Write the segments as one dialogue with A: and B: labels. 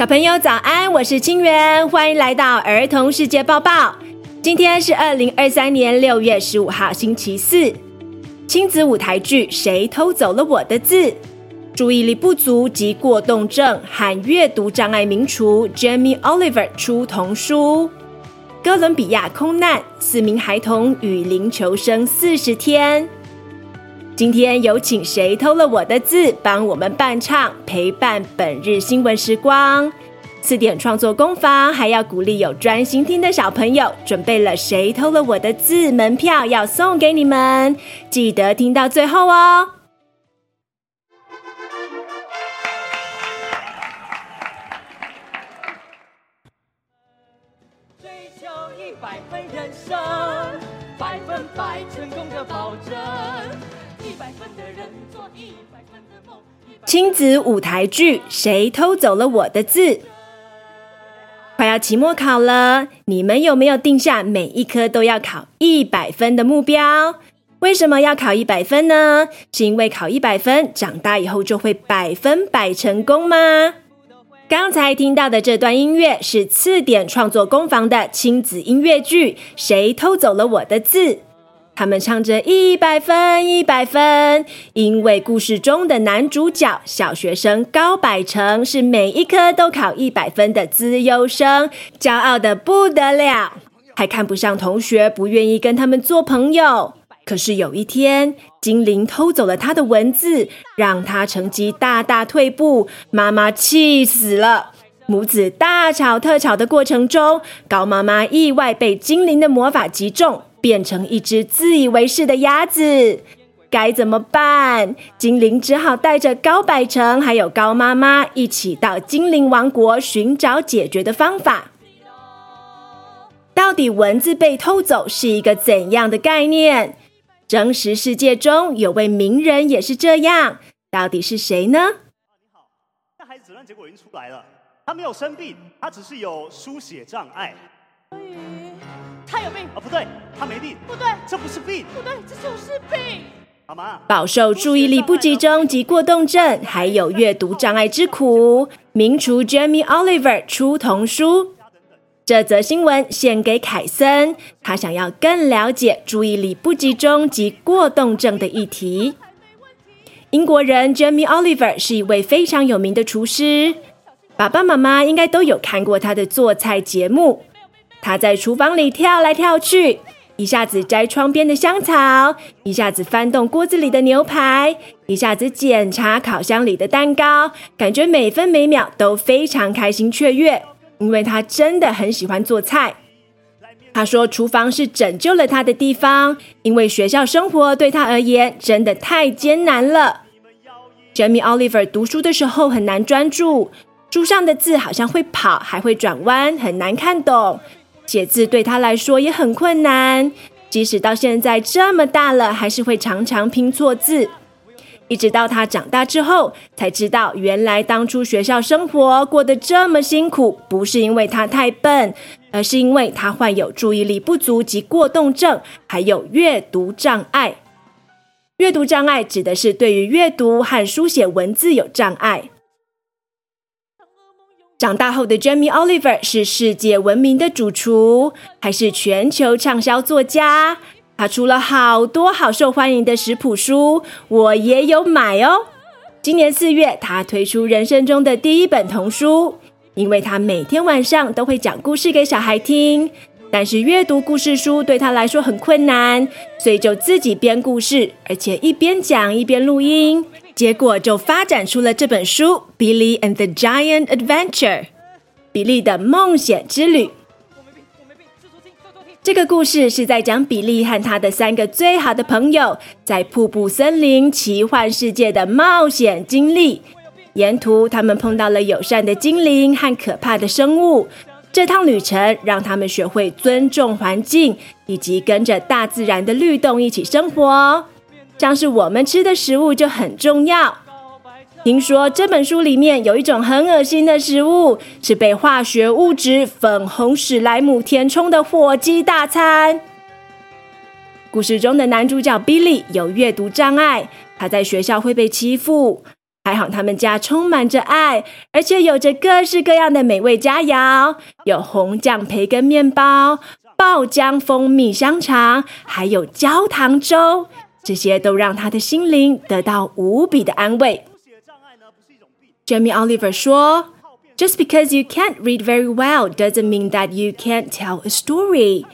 A: 小朋友早安，我是清源，欢迎来到儿童世界报报。今天是二零二三年六月十五号，星期四。亲子舞台剧《谁偷走了我的字》，注意力不足及过动症和阅读障碍名厨 Jamie Oliver 出童书。哥伦比亚空难，四名孩童雨林求生四十天。今天有请谁偷了我的字，帮我们伴唱陪伴本日新闻时光。词典创作工坊还要鼓励有专心听的小朋友，准备了谁偷了我的字门票要送给你们，记得听到最后哦。亲子舞台剧《谁偷走了我的字》？快要期末考了，你们有没有定下每一科都要考一百分的目标？为什么要考一百分呢？是因为考一百分，长大以后就会百分百成功吗？刚才听到的这段音乐是次点创作工坊的亲子音乐剧《谁偷走了我的字》。他们唱着一百分，一百分，因为故事中的男主角小学生高百成是每一科都考一百分的资优生，骄傲的不得了，还看不上同学，不愿意跟他们做朋友。可是有一天，精灵偷走了他的文字，让他成绩大大退步，妈妈气死了。母子大吵特吵的过程中，高妈妈意外被精灵的魔法击中。变成一只自以为是的鸭子，该怎么办？精灵只好带着高百成还有高妈妈一起到精灵王国寻找解决的方法。到底文字被偷走是一个怎样的概念？真实世界中有位名人也是这样，到底是谁呢？
B: 你好，那孩子诊断结果已经出来了，他没有生病，他只是有书写障碍。
C: 他有病
B: 啊？不对，他没病。
C: 不对，
B: 这不是病。
C: 不对，这就是病。
B: 好吗？
A: 饱受注意力不集中及过动症，还有阅读障碍之苦，名厨 Jamie Oliver 出童书。这则新闻献给凯森，他想要更了解注意力不集中及过动症的议题。英国人 Jamie Oliver 是一位非常有名的厨师，爸爸妈妈应该都有看过他的做菜节目。他在厨房里跳来跳去，一下子摘窗边的香草，一下子翻动锅子里的牛排，一下子检查烤箱里的蛋糕，感觉每分每秒都非常开心雀跃，因为他真的很喜欢做菜。他说，厨房是拯救了他的地方，因为学校生活对他而言真的太艰难了。Jamie Oliver 读书的时候很难专注，书上的字好像会跑，还会转弯，很难看懂。写字对他来说也很困难，即使到现在这么大了，还是会常常拼错字。一直到他长大之后，才知道原来当初学校生活过得这么辛苦，不是因为他太笨，而是因为他患有注意力不足及过动症，还有阅读障碍。阅读障碍指的是对于阅读和书写文字有障碍。长大后的 Jamie Oliver 是世界闻名的主厨，还是全球畅销作家。他出了好多好受欢迎的食谱书，我也有买哦。今年四月，他推出人生中的第一本童书，因为他每天晚上都会讲故事给小孩听，但是阅读故事书对他来说很困难，所以就自己编故事，而且一边讲一边录音。结果就发展出了这本书《Billy and the Giant Adventure》，比利的梦险之旅。这个故事是在讲比利和他的三个最好的朋友在瀑布森林奇幻世界的冒险经历。沿途他们碰到了友善的精灵和可怕的生物。这趟旅程让他们学会尊重环境，以及跟着大自然的律动一起生活。像是我们吃的食物就很重要。听说这本书里面有一种很恶心的食物，是被化学物质粉红史莱姆填充的火鸡大餐。故事中的男主角 Billy 有阅读障碍，他在学校会被欺负，还好他们家充满着爱，而且有着各式各样的美味佳肴，有红酱培根面包、爆浆蜂蜜香肠，还有焦糖粥，这些都让他的心灵得到无比的安慰。Jamie Oliver 说：“Just because you can't read very well doesn't mean that you can't tell a story。”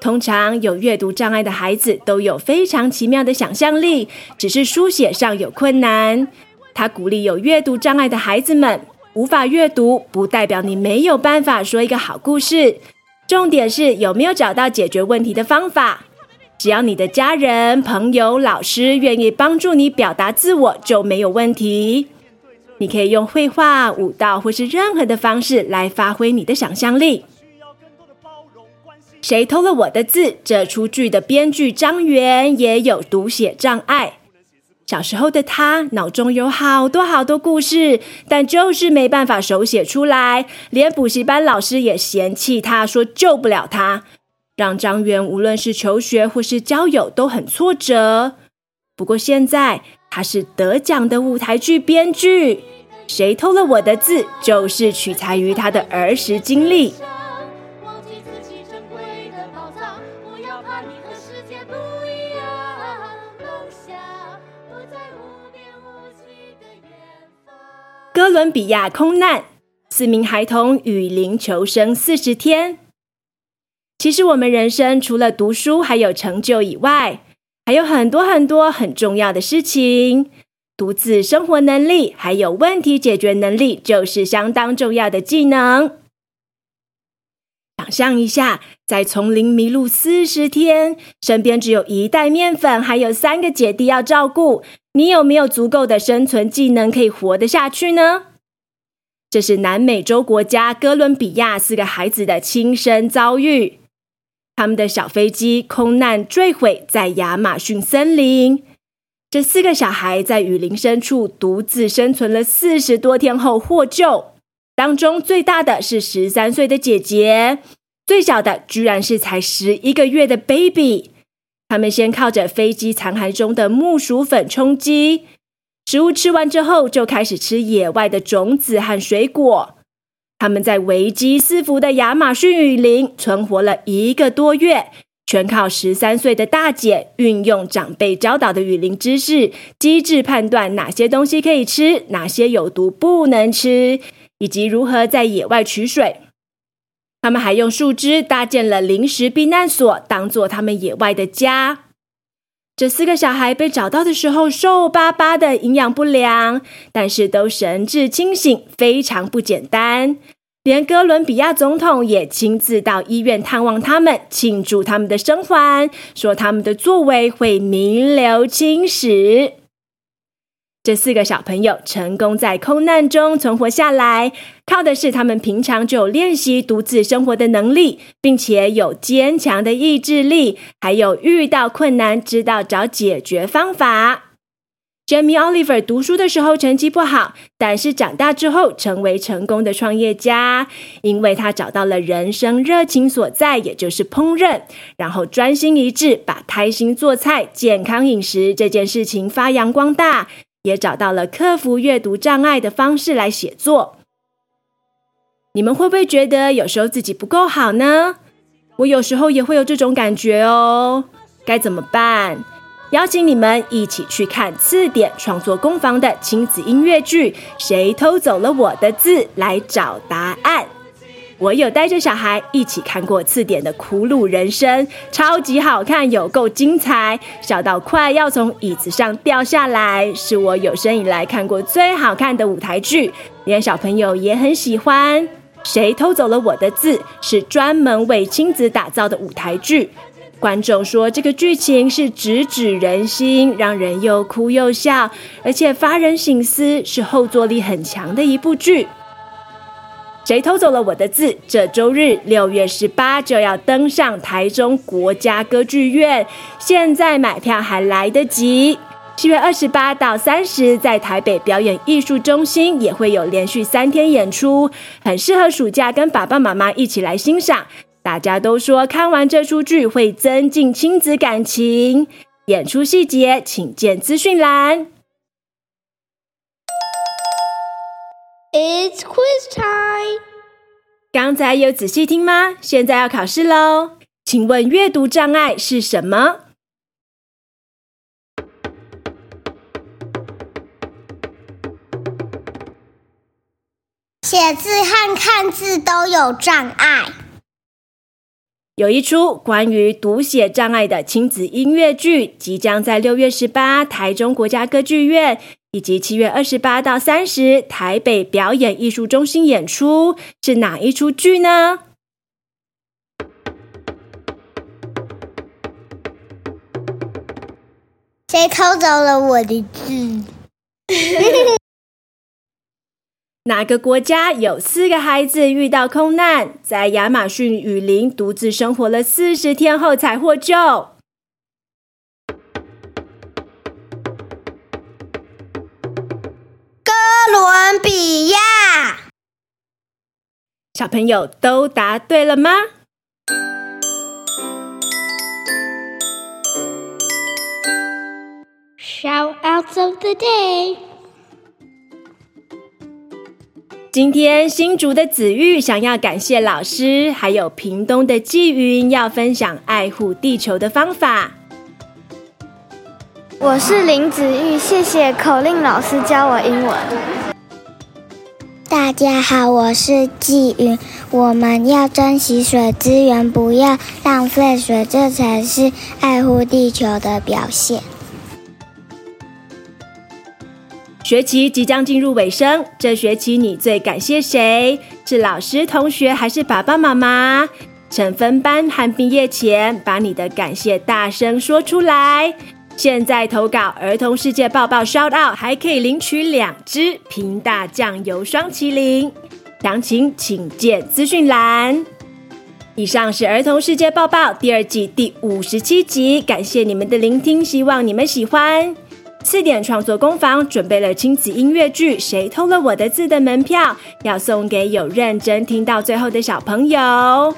A: 通常有阅读障碍的孩子都有非常奇妙的想象力，只是书写上有困难。他鼓励有阅读障碍的孩子们，无法阅读不代表你没有办法说一个好故事，重点是有没有找到解决问题的方法。只要你的家人、朋友、老师愿意帮助你表达自我，就没有问题。你可以用绘画、舞蹈或是任何的方式来发挥你的想象力。谁偷了我的字？这出剧的编剧张元也有读写障碍。小时候的他脑中有好多好多故事，但就是没办法手写出来，连补习班老师也嫌弃他，说救不了他，让张元无论是求学或是交友都很挫折。不过现在他是得奖的舞台剧编剧。谁偷了我的字？就是取材于他的儿时经历。哥伦比亚空难，四名孩童雨林求生四十天。其实我们人生除了读书还有成就以外，还有很多很多很重要的事情。独自生活能力还有问题解决能力，就是相当重要的技能。想象一下，在丛林迷路四十天，身边只有一袋面粉，还有三个姐弟要照顾，你有没有足够的生存技能可以活得下去呢？这是南美洲国家哥伦比亚四个孩子的亲身遭遇。他们的小飞机空难坠毁在亚马逊森林。这四个小孩在雨林深处独自生存了四十多天后获救，当中最大的是十三岁的姐姐，最小的居然是才十一个月的 baby。他们先靠着飞机残骸中的木薯粉充饥，食物吃完之后就开始吃野外的种子和水果。他们在危机四伏的亚马逊雨林存活了一个多月。全靠十三岁的大姐运用长辈教导的雨林知识，机智判断哪些东西可以吃，哪些有毒不能吃，以及如何在野外取水。他们还用树枝搭建了临时避难所，当做他们野外的家。这四个小孩被找到的时候，瘦巴巴的，营养不良，但是都神志清醒，非常不简单。连哥伦比亚总统也亲自到医院探望他们，庆祝他们的生还，说他们的作为会名留青史。这四个小朋友成功在空难中存活下来，靠的是他们平常就有练习独自生活的能力，并且有坚强的意志力，还有遇到困难知道找解决方法。Jamie Oliver 读书的时候成绩不好，但是长大之后成为成功的创业家，因为他找到了人生热情所在，也就是烹饪，然后专心一致把开心做菜、健康饮食这件事情发扬光大，也找到了克服阅读障碍的方式来写作。你们会不会觉得有时候自己不够好呢？我有时候也会有这种感觉哦，该怎么办？邀请你们一起去看刺点创作工坊的亲子音乐剧《谁偷走了我的字》，来找答案。我有带着小孩一起看过刺点的《苦鲁人生》，超级好看，有够精彩，笑到快要从椅子上掉下来，是我有生以来看过最好看的舞台剧，连小朋友也很喜欢。《谁偷走了我的字》是专门为亲子打造的舞台剧。观众说，这个剧情是直指人心，让人又哭又笑，而且发人省思，是后坐力很强的一部剧。谁偷走了我的字？这周日六月十八就要登上台中国家歌剧院，现在买票还来得及。七月二十八到三十，在台北表演艺术中心也会有连续三天演出，很适合暑假跟爸爸妈妈一起来欣赏。大家都说看完这出剧会增进亲子感情，演出细节请见资讯栏。
D: It's quiz time！
A: 刚才有仔细听吗？现在要考试喽！请问阅读障碍是什么？
D: 写字和看字都有障碍。
A: 有一出关于读写障碍的亲子音乐剧，即将在六月十八台中国家歌剧院以及七月二十八到三十台北表演艺术中心演出，是哪一出剧呢？
D: 谁偷走了我的字？
A: 哪个国家有四个孩子遇到空难，在亚马逊雨林独自生活了四十天后才获救？
D: 比亚。
A: 小朋友都答对了吗
D: ？Shoutouts of the day。
A: 今天新竹的子玉想要感谢老师，还有屏东的季云要分享爱护地球的方法。
E: 我是林子玉，谢谢口令老师教我英文。
D: 大家好，我是季云。我们要珍惜水资源，不要浪费水，这才是爱护地球的表现。
A: 学期即将进入尾声，这学期你最感谢谁？是老师、同学，还是爸爸妈妈？趁分班和毕业前，把你的感谢大声说出来。现在投稿儿童世界报报 shout out，还可以领取两支平大酱油霜淇淋。详情请见资讯栏。以上是儿童世界报报第二季第五十七集，感谢你们的聆听，希望你们喜欢。四点创作工坊准备了亲子音乐剧《谁偷了我的字》的门票，要送给有认真听到最后的小朋友。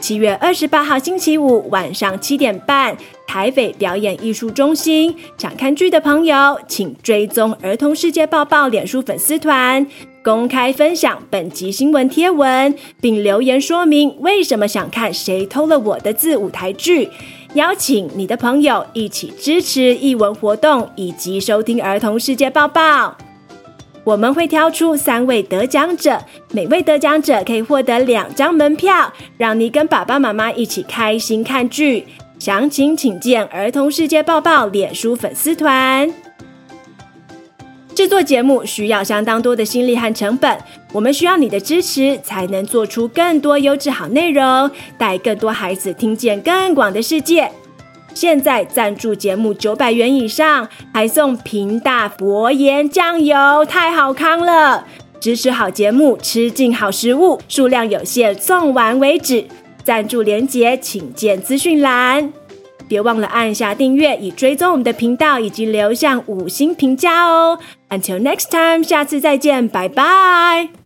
A: 七月二十八号星期五晚上七点半，台北表演艺术中心。想看剧的朋友，请追踪儿童世界报报脸书粉丝团，公开分享本集新闻贴文，并留言说明为什么想看《谁偷了我的字》舞台剧。邀请你的朋友一起支持艺文活动，以及收听儿童世界报报。我们会挑出三位得奖者，每位得奖者可以获得两张门票，让你跟爸爸妈妈一起开心看剧。详情请见儿童世界报报脸书粉丝团。制作节目需要相当多的心力和成本，我们需要你的支持，才能做出更多优质好内容，带更多孩子听见更广的世界。现在赞助节目九百元以上，还送平大薄盐酱油，太好康了！支持好节目，吃进好食物，数量有限，送完为止。赞助连结请见资讯栏。别忘了按下订阅，以追踪我们的频道，以及留下五星评价哦。Until next time，下次再见，拜拜。